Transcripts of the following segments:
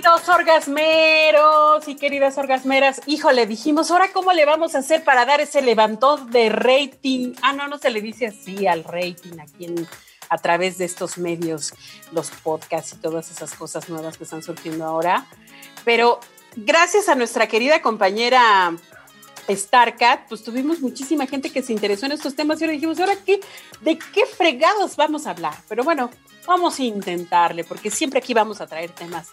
Queridos orgasmeros y queridas orgasmeras, híjole, dijimos, ahora cómo le vamos a hacer para dar ese levantón de rating. Ah, no, no se le dice así al rating aquí en, a través de estos medios, los podcasts y todas esas cosas nuevas que están surgiendo ahora. Pero gracias a nuestra querida compañera StarCat, pues tuvimos muchísima gente que se interesó en estos temas y ahora dijimos, ¿ahora qué? ¿De qué fregados vamos a hablar? Pero bueno, vamos a intentarle, porque siempre aquí vamos a traer temas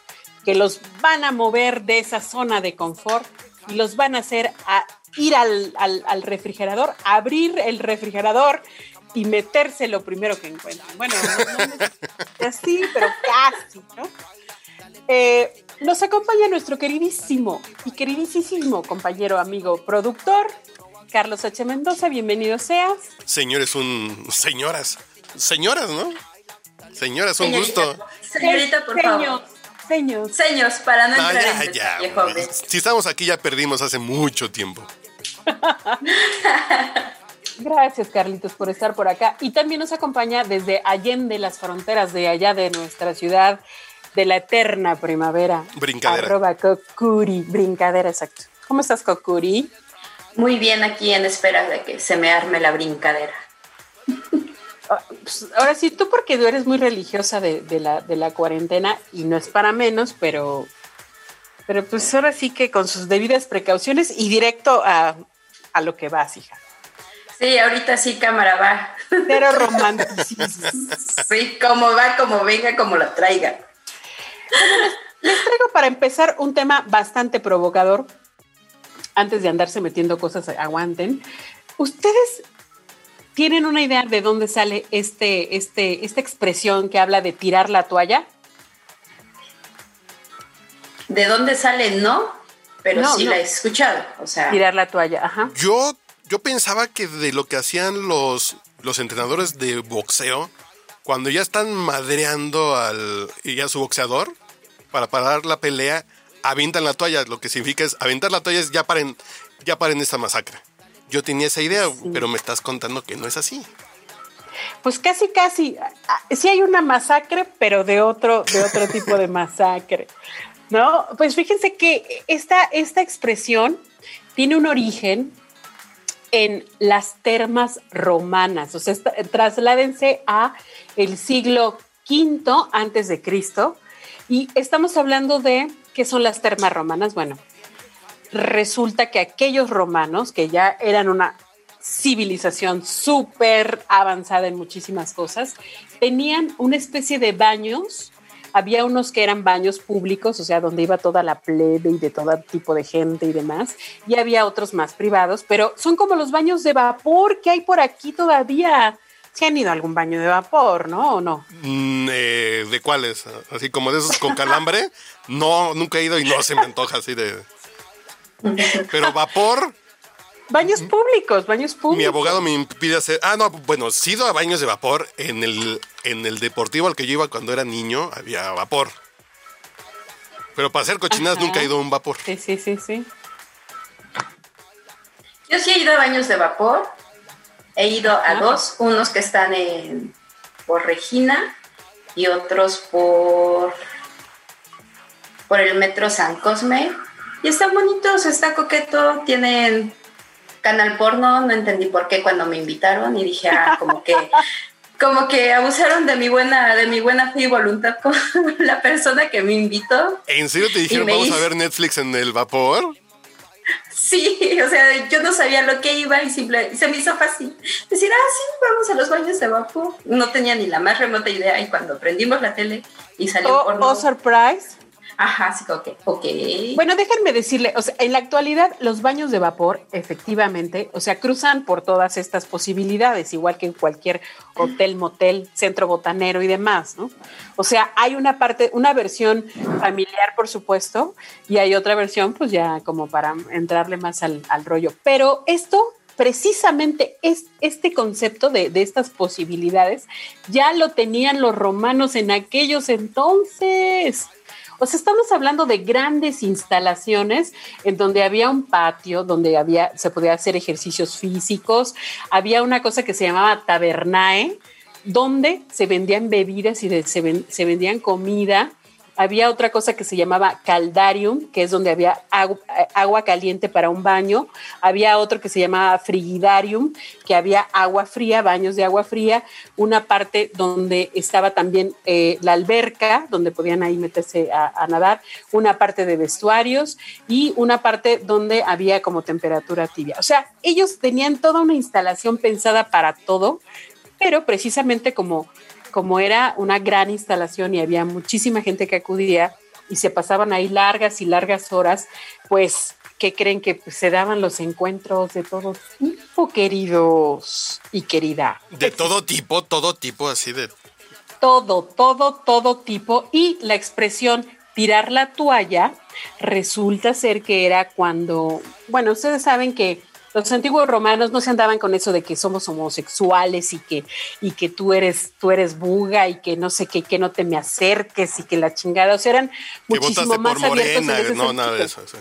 que los van a mover de esa zona de confort y los van a hacer a ir al, al, refrigerador, abrir el refrigerador y meterse lo primero que encuentren. Bueno, no, así, pero casi, ¿no? Eh, nos acompaña nuestro queridísimo y queridísimo compañero, amigo, productor, Carlos H. Mendoza. Bienvenido seas. Señores, un. Señoras. Señoras, ¿no? Señoras, un gusto. Señorita, por favor. Seños. Seños, para no entrar ya, en ya, Si estamos aquí ya perdimos hace mucho tiempo. Gracias, Carlitos, por estar por acá. Y también nos acompaña desde Allende las fronteras de allá de nuestra ciudad, de la eterna primavera. Brincadera. Arroba Cocuri. Brincadera, exacto. ¿Cómo estás, Cocuri? Muy bien, aquí en espera de que se me arme la brincadera. Ah, pues, ahora sí, tú porque tú eres muy religiosa de, la, de la cuarentena y no es para menos, pero, pero pues ahora sí que con sus debidas precauciones y directo a, lo que vas, hija. Sí, ahorita sí, cámara va. Pero romanticismo. sí, como va, como venga, como lo traiga les, traigo para empezar un tema bastante provocador. Antes de andarse metiendo cosas, aguanten. ¿Ustedes tienen una idea de dónde sale este, este, esta expresión que habla de tirar la toalla? ¿De dónde sale? No, pero sí la he escuchado. O sea, tirar la toalla, ajá. Yo, yo pensaba que de lo que hacían los, los entrenadores de boxeo, cuando ya están madreando al y a su boxeador para parar la pelea, avientan la toalla. Lo que significa es aventar la toalla es ya paren, ya paren esta masacre. Yo tenía esa idea, pero me estás contando que no es así. Pues casi, casi. Sí hay una masacre, pero de otro, de otro tipo de masacre. ¿No? Pues fíjense que esta, esta expresión tiene un origen en las termas romanas. O sea, trasládense a el siglo V antes de Cristo y estamos hablando de qué son las termas romanas. Bueno, resulta que aquellos romanos que ya eran una civilización súper avanzada en muchísimas cosas, tenían una especie de baños había unos que eran baños públicos, o sea, donde iba toda la plebe y de todo tipo de gente y demás, y había otros más privados, pero son como los baños de vapor que hay por aquí todavía. ¿Se han ido a algún baño de vapor, no? ¿O no? Mm, eh, ¿De cuáles? Así como de esos con calambre. no, nunca he ido y no se me antoja así de... Pero vapor, Baños públicos, baños públicos. Mi abogado me impide hacer. Ah, no, bueno, he ido a baños de vapor. En el, en el deportivo al que yo iba cuando era niño había vapor. Pero para hacer cochinadas nunca he ido a un vapor. Sí, sí, sí, sí. Yo sí he ido a baños de vapor. He ido a dos, unos que están en, por Regina y otros por, por el metro San Cosme. Y están bonitos, está coqueto, tienen canal porno, no entendí por qué cuando me invitaron y dije, ah, como que como que abusaron de mi buena de mi buena fe y voluntad con la persona que me invitó. ¿En serio te dijeron vamos a ver Netflix en el vapor? Sí, o sea, yo no sabía lo que iba y simple, se me hizo fácil decir, ah, sí, vamos a los baños de vapor. No tenía ni la más remota idea y cuando prendimos la tele y salió oh, porno. Oh, surprise. Ajá, sí, ok. ok. Bueno, déjenme decirle, o sea, en la actualidad los baños de vapor, efectivamente, o sea, cruzan por todas estas posibilidades, igual que en cualquier hotel, motel, centro botanero y demás, ¿no? O sea, hay una parte, una versión familiar, por supuesto, y hay otra versión, pues ya como para entrarle más al, al rollo. Pero esto precisamente es, este concepto de, de, estas posibilidades ya lo tenían los romanos en aquellos entonces. O sea, estamos hablando de grandes instalaciones en donde había un patio, donde había, se podía hacer ejercicios físicos, había una cosa que se llamaba tabernae, donde se vendían bebidas y se vendían comida había otra cosa que se llamaba caldarium, que es donde había agua, caliente para un baño. Había otro que se llamaba frigidarium, que había agua fría, baños de agua fría. Una parte donde estaba también eh, la alberca, donde podían ahí meterse a, a, nadar. Una parte de vestuarios y una parte donde había como temperatura tibia. O sea, ellos tenían toda una instalación pensada para todo, pero precisamente como como era una gran instalación y había muchísima gente que acudía y se pasaban ahí largas y largas horas, pues, ¿qué creen que pues, se daban los encuentros de todo tipo, queridos y querida? De todo tipo, todo tipo, así de... Todo, todo, todo tipo. Y la expresión tirar la toalla resulta ser que era cuando, bueno, ustedes saben que los antiguos romanos no se andaban con eso de que somos homosexuales y que, y que tú eres, tú eres buga y que no sé qué, que no te me acerques y que la chingada. O sea, eran muchísimo más por morena, no, nada de eso. Sí.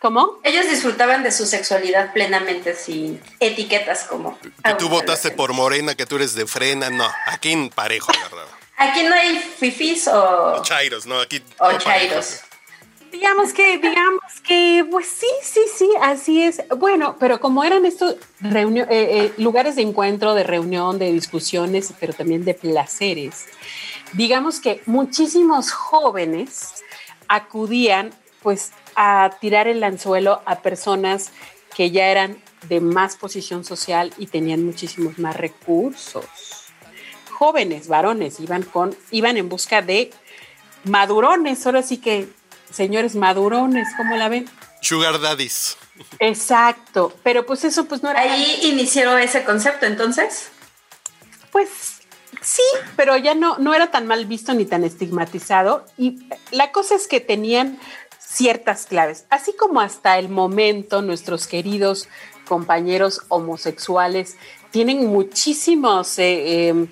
¿Cómo? Ellos disfrutaban de su sexualidad plenamente sin etiquetas como. Que tú votaste por morena, que tú eres de frena, no. Aquí en parejo agarrado. Aquí no hay fifis o. O chairos, no, aquí. O chairos. Digamos que, digamos que, pues sí, sí, sí, así es. Bueno, pero como eran estos eh, eh, lugares de encuentro, de reunión, de discusiones, pero también de placeres, digamos que muchísimos jóvenes acudían pues a tirar el anzuelo a personas que ya eran de más posición social y tenían muchísimos más recursos. Jóvenes, varones, iban con, iban en busca de madurones, ahora sí que señores madurones, ¿cómo la ven? Sugar daddies. Exacto, pero pues eso pues no era... Ahí inició ese concepto entonces. Pues sí, pero ya no, no era tan mal visto ni tan estigmatizado y la cosa es que tenían ciertas claves, así como hasta el momento nuestros queridos compañeros homosexuales tienen muchísimos... Eh, eh,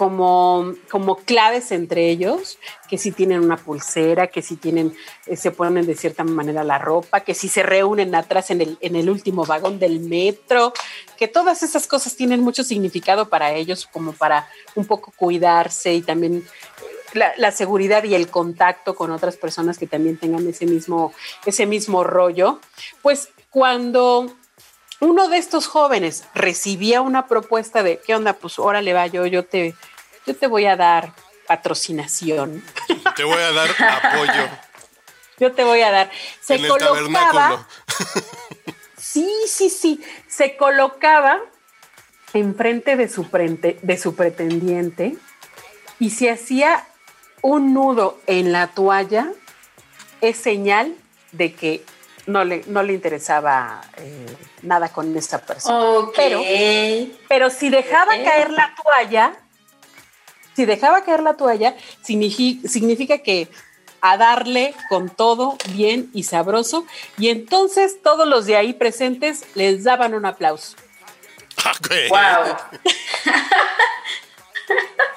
como, como claves entre ellos, que si tienen una pulsera, que si tienen, eh, se ponen de cierta manera la ropa, que si se reúnen atrás en el, en el último vagón del metro, que todas esas cosas tienen mucho significado para ellos, como para un poco cuidarse y también la, la, seguridad y el contacto con otras personas que también tengan ese mismo, ese mismo rollo. Pues cuando uno de estos jóvenes recibía una propuesta de, ¿qué onda? Pues órale va, yo, yo, te, yo te voy a dar patrocinación. Te voy a dar apoyo. Yo te voy a dar. Se en colocaba. sí, sí, sí. Se colocaba enfrente de su, frente, de su pretendiente y se hacía un nudo en la toalla, es señal de que no le, no le interesaba eh, nada con esta persona. Okay. Pero, pero si dejaba okay. caer la toalla, si dejaba caer la toalla, significa, que a darle con todo bien y sabroso, y entonces todos los de ahí presentes les daban un aplauso. Okay. Wow.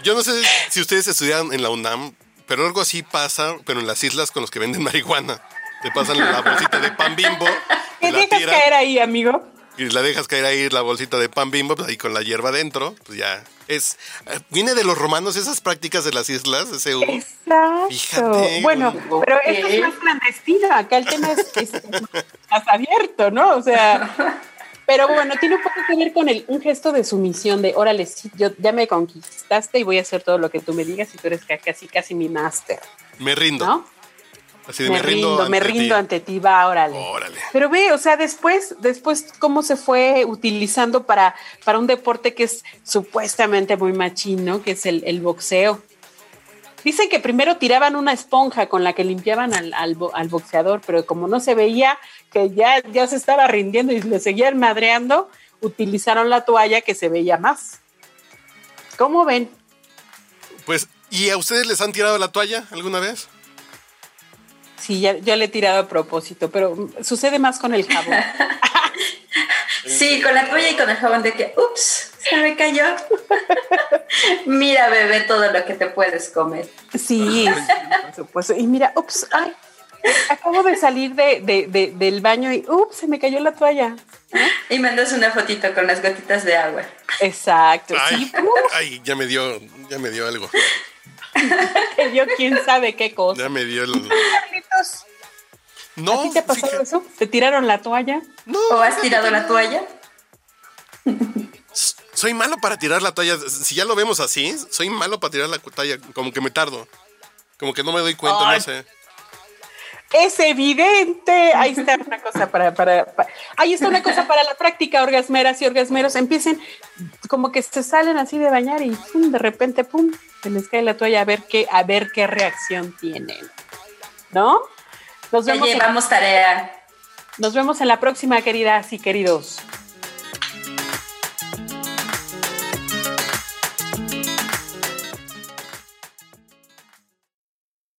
Yo no sé si ustedes estudiaron en la UNAM, pero algo así pasa, pero en las islas con los que venden marihuana. Te pasan la bolsita de pan bimbo. ¿Qué dejas tiran, caer ahí, amigo? Y la dejas caer ahí la bolsita de pan bimbo, pues ahí con la hierba dentro, pues ya. Es, viene de los romanos esas prácticas de las islas, ese. Exacto. Fíjate. Bueno, pero esto es más clandestino. Acá el tema es más abierto, ¿no? O sea. Pero bueno, tiene un poco que ver con el, un gesto de sumisión, de órale, sí, yo ya me conquistaste y voy a hacer todo lo que tú me digas y tú eres casi, casi mi máster. Me rindo. ¿no? Así de, me, me rindo, ante me rindo ti. ante ti, va, órale. órale. Pero ve, o sea, después, después cómo se fue utilizando para, para un deporte que es supuestamente muy machino, que es el, el boxeo. Dicen que primero tiraban una esponja con la que limpiaban al, al, boxeador, pero como no se veía que ya, ya se estaba rindiendo y le seguían madreando, utilizaron la toalla que se veía más. ¿Cómo ven? Pues, ¿y a ustedes les han tirado la toalla alguna vez? Sí, ya, ya le he tirado a propósito, pero sucede más con el jabón. sí, con la toalla y con el jabón de que, ups, se me cayó. mira, bebé, todo lo que te puedes comer. Sí, por supuesto. Y mira, ups, ay, acabo de salir de, del baño y ups, se me cayó la toalla. Y mandas una fotito con las gotitas de agua. Exacto. Ay, ay ya me dio, ya me dio algo. Yo quién sabe qué cosa. Ya me dio el... No, ¿A ti te ha pasado eso? ¿Te tiraron la toalla? No, ¿O has tirado la toalla? Soy malo para tirar la toalla. Si ya lo vemos así, soy malo para tirar la toalla. Como que me tardo. Como que no me doy cuenta, no sé. Es evidente. Ahí está una cosa para, para, Ahí está una cosa para la práctica, orgasmeras y orgasmeros. Empiecen como que se salen así de bañar y de repente, pum, se les cae la toalla a ver qué, a ver qué reacción tienen. ¿No? Nos vemos. llevamos tarea. Nos vemos en la próxima, queridas y queridos.